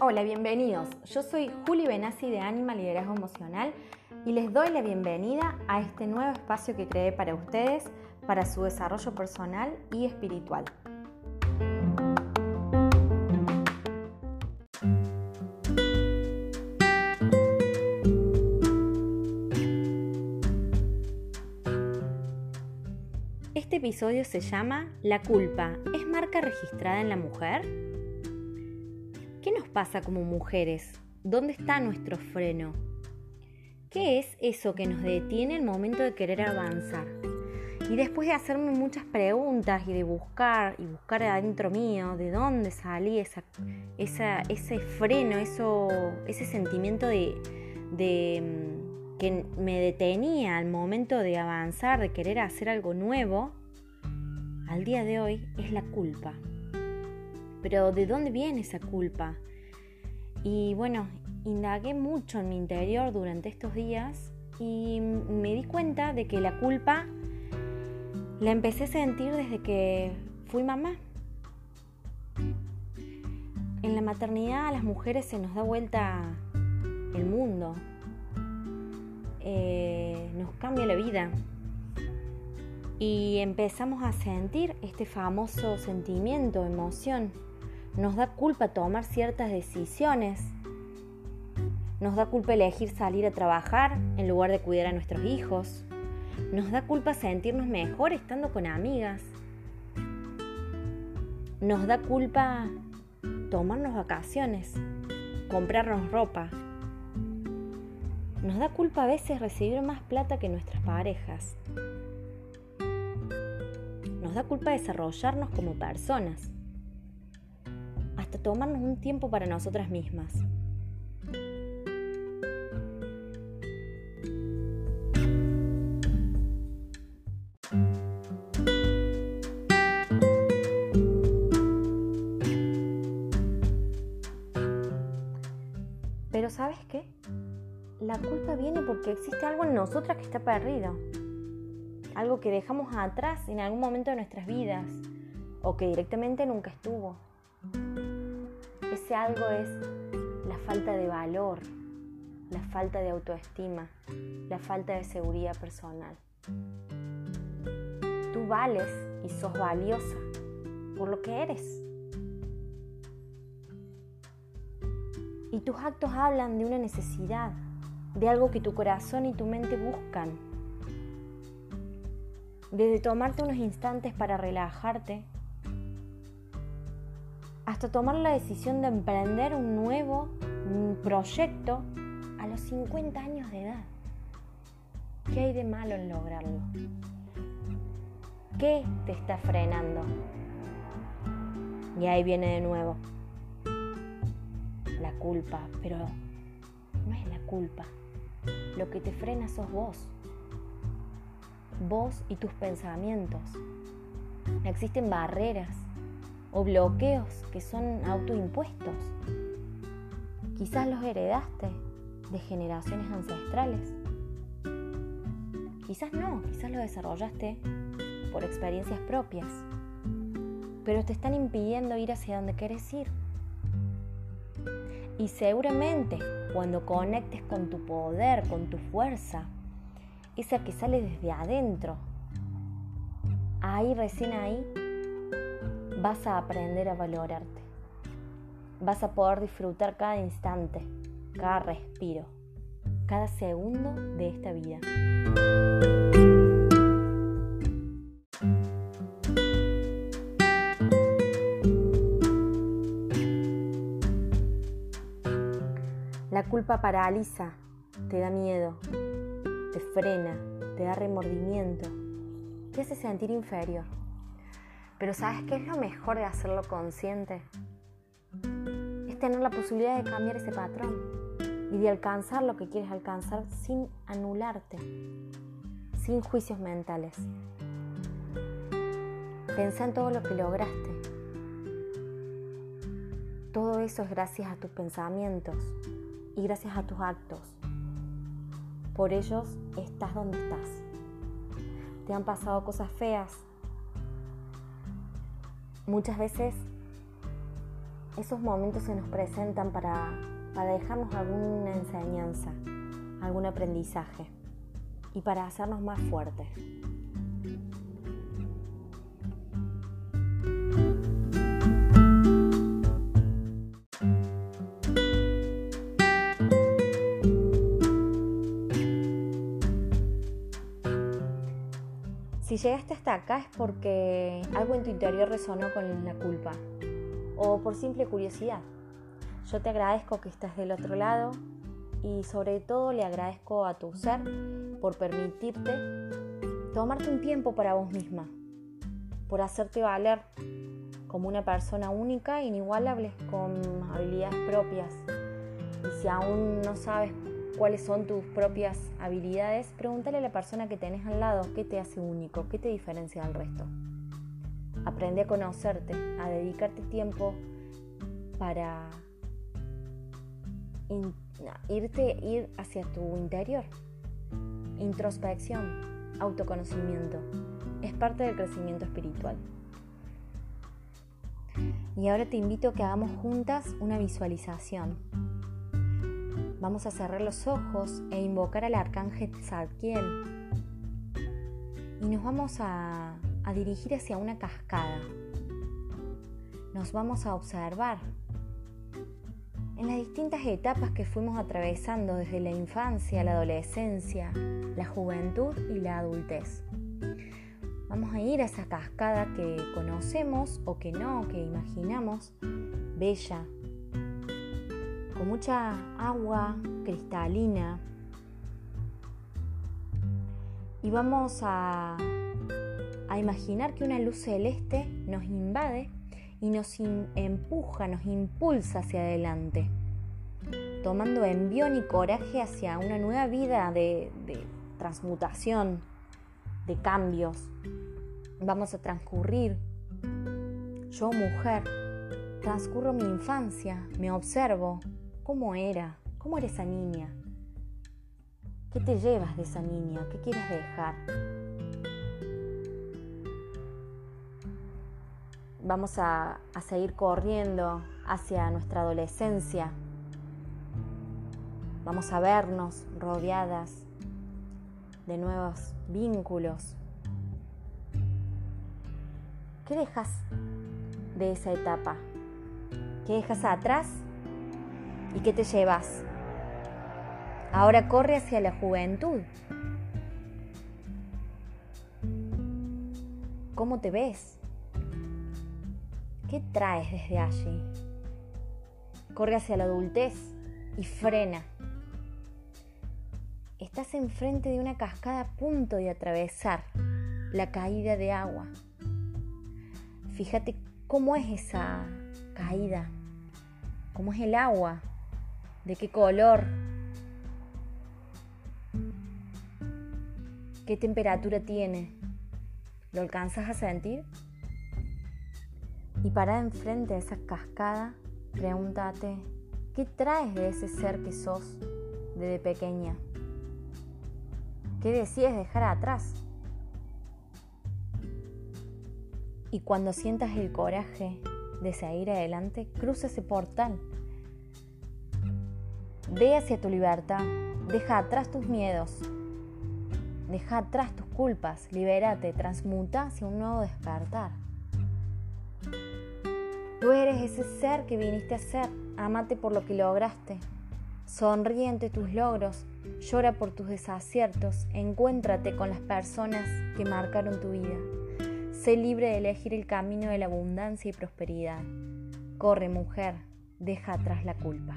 Hola, bienvenidos. Yo soy Juli Benassi de Anima Liderazgo Emocional y les doy la bienvenida a este nuevo espacio que creé para ustedes para su desarrollo personal y espiritual. Episodio se llama La culpa es marca registrada en la mujer. ¿Qué nos pasa como mujeres? ¿Dónde está nuestro freno? ¿Qué es eso que nos detiene el momento de querer avanzar? Y después de hacerme muchas preguntas y de buscar y buscar adentro mío de dónde salí ese freno, eso, ese sentimiento de, de mm, que me detenía al momento de avanzar, de querer hacer algo nuevo, al día de hoy es la culpa. Pero ¿de dónde viene esa culpa? Y bueno, indagué mucho en mi interior durante estos días y me di cuenta de que la culpa la empecé a sentir desde que fui mamá. En la maternidad a las mujeres se nos da vuelta el mundo, eh, nos cambia la vida y empezamos a sentir este famoso sentimiento, emoción. Nos da culpa tomar ciertas decisiones. Nos da culpa elegir salir a trabajar en lugar de cuidar a nuestros hijos. Nos da culpa sentirnos mejor estando con amigas. Nos da culpa tomarnos vacaciones, comprarnos ropa. Nos da culpa a veces recibir más plata que nuestras parejas. Nos da culpa desarrollarnos como personas. Hasta tomarnos un tiempo para nosotras mismas. Pero ¿sabes qué? La culpa viene porque existe algo en nosotras que está perdido. Algo que dejamos atrás en algún momento de nuestras vidas o que directamente nunca estuvo. Ese algo es la falta de valor, la falta de autoestima, la falta de seguridad personal. Tú vales y sos valiosa por lo que eres. Y tus actos hablan de una necesidad, de algo que tu corazón y tu mente buscan. Desde tomarte unos instantes para relajarte, hasta tomar la decisión de emprender un nuevo proyecto a los 50 años de edad. ¿Qué hay de malo en lograrlo? ¿Qué te está frenando? Y ahí viene de nuevo la culpa, pero no es la culpa. Lo que te frena sos vos. Vos y tus pensamientos. Existen barreras o bloqueos que son autoimpuestos. Quizás los heredaste de generaciones ancestrales. Quizás no, quizás los desarrollaste por experiencias propias. Pero te están impidiendo ir hacia donde quieres ir. Y seguramente cuando conectes con tu poder, con tu fuerza, esa que sale desde adentro, ahí recién ahí vas a aprender a valorarte. Vas a poder disfrutar cada instante, cada respiro, cada segundo de esta vida. La culpa paraliza, te da miedo, te frena, te da remordimiento, te hace sentir inferior. Pero ¿sabes qué es lo mejor de hacerlo consciente? Es tener la posibilidad de cambiar ese patrón y de alcanzar lo que quieres alcanzar sin anularte, sin juicios mentales. Pensa en todo lo que lograste. Todo eso es gracias a tus pensamientos, y gracias a tus actos. Por ellos estás donde estás. te han pasado cosas feas. Muchas veces esos momentos se nos presentan para, para dejarnos alguna enseñanza, algún aprendizaje y para hacernos más fuertes. Si llegaste hasta acá es porque algo en tu interior resonó con la culpa o por simple curiosidad. Yo te agradezco que estés del otro lado y sobre todo le agradezco a tu ser por permitirte tomarte un tiempo para vos misma, por hacerte valer como una persona única e inigualable con habilidades propias. Y si aún no sabes cuáles son tus propias habilidades, pregúntale a la persona que tenés al lado qué te hace único, qué te diferencia del resto. Aprende a conocerte, a dedicarte tiempo para irte ir hacia tu interior. Introspección, autoconocimiento, es parte del crecimiento espiritual. Y ahora te invito a que hagamos juntas una visualización Vamos a cerrar los ojos e invocar al arcángel Zadkiel. Y nos vamos a, a dirigir hacia una cascada. Nos vamos a observar en las distintas etapas que fuimos atravesando desde la infancia, la adolescencia, la juventud y la adultez. Vamos a ir a esa cascada que conocemos o que no, que imaginamos, bella, con mucha agua cristalina. Y vamos a, imaginar que una luz celeste nos invade y nos empuja, nos impulsa hacia adelante, tomando envión y coraje hacia una nueva vida de transmutación, de cambios. Vamos a transcurrir, yo mujer, transcurro mi infancia, me observo, ¿Cómo era? ¿Cómo era esa niña? ¿Qué te llevas de esa niña? ¿Qué quieres dejar? Vamos a, a seguir corriendo hacia nuestra adolescencia. Vamos a vernos rodeadas de nuevos vínculos. ¿Qué dejas de esa etapa? ¿Qué dejas atrás ¿Y qué te llevas? Ahora corre hacia la juventud. ¿Cómo te ves? ¿Qué traes desde allí? Corre hacia la adultez y frena. Estás enfrente de una cascada a punto de atravesar la caída de agua. Fíjate cómo es esa caída, cómo es el agua ¿De qué color? ¿Qué temperatura tiene? ¿Lo alcanzas a sentir? Y para enfrente de esa cascada, pregúntate, ¿qué traes de ese ser que sos desde pequeña? ¿Qué decides dejar atrás? Y cuando sientas el coraje de seguir adelante, cruza ese portal Ve hacia tu libertad, deja atrás tus miedos, deja atrás tus culpas, libérate, transmuta hacia un nuevo despertar. Tú eres ese ser que viniste a ser, amate por lo que lograste, sonríe ante tus logros, llora por tus desaciertos, encuéntrate con las personas que marcaron tu vida. Sé libre de elegir el camino de la abundancia y prosperidad. Corre, mujer, deja atrás la culpa.